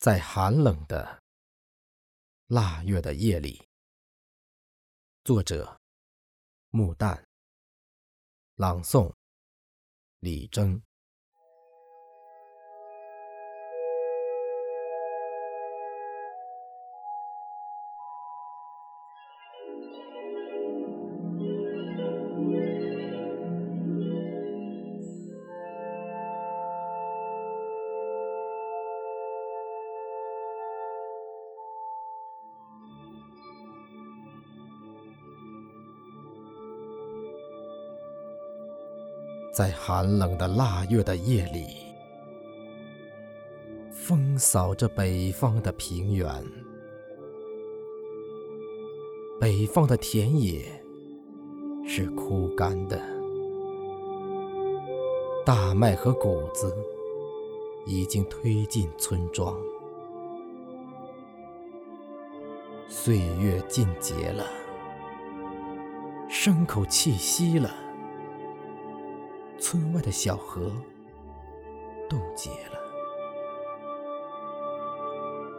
在寒冷的腊月的夜里，作者：木旦，朗诵：李征。在寒冷的腊月的夜里，风扫着北方的平原，北方的田野是枯干的，大麦和谷子已经推进村庄，岁月尽节了，牲口气息了。村外的小河冻结了，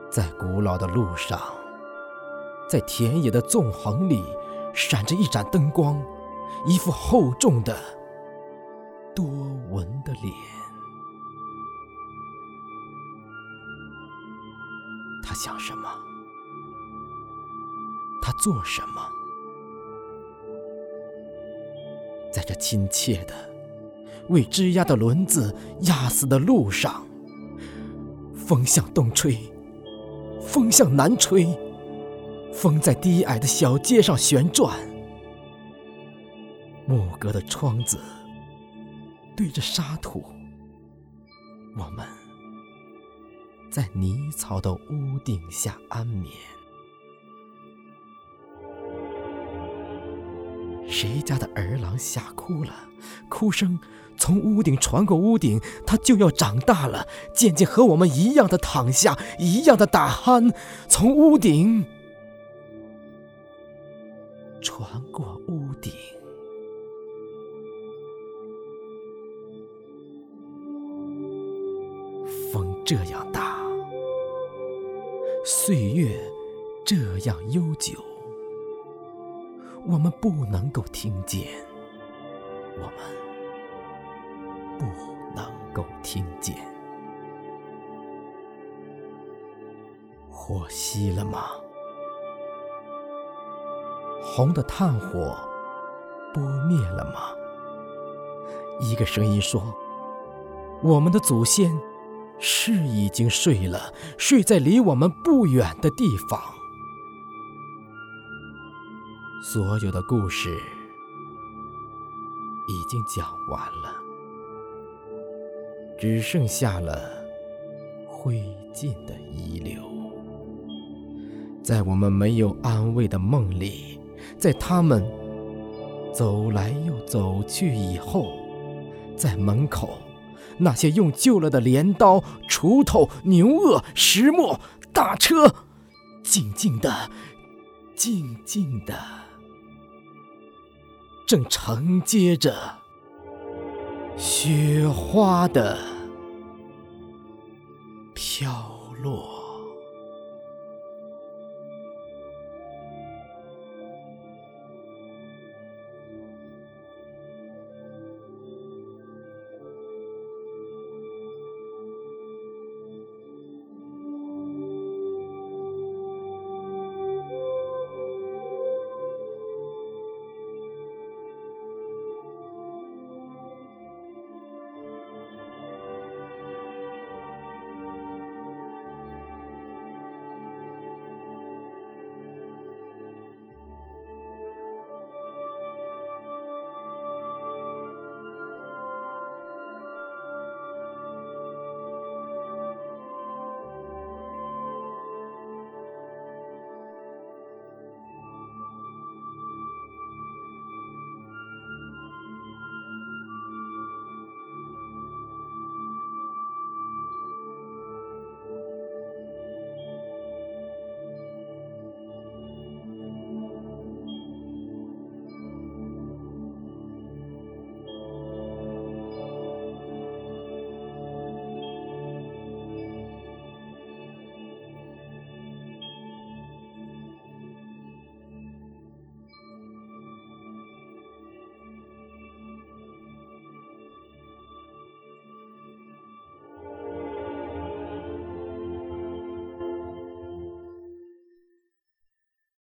在古老的路上，在田野的纵横里，闪着一盏灯光，一副厚重的多纹的脸。他想什么？他做什么？在这亲切的。为吱呀的轮子压死的路上，风向东吹，风向南吹，风在低矮的小街上旋转。木格的窗子对着沙土，我们在泥草的屋顶下安眠。谁家的儿郎吓哭了？哭声从屋顶传过屋顶，他就要长大了，渐渐和我们一样的躺下，一样的打鼾。从屋顶传过屋顶，风这样大，岁月这样悠久。我们不能够听见，我们不能够听见。火熄了吗？红的炭火拨灭了吗？一个声音说：“我们的祖先是已经睡了，睡在离我们不远的地方。”所有的故事已经讲完了，只剩下了灰烬的遗留。在我们没有安慰的梦里，在他们走来又走去以后，在门口，那些用旧了的镰刀、锄头、牛轭、石磨、大车，静静的，静静的。正承接着雪花的飘落。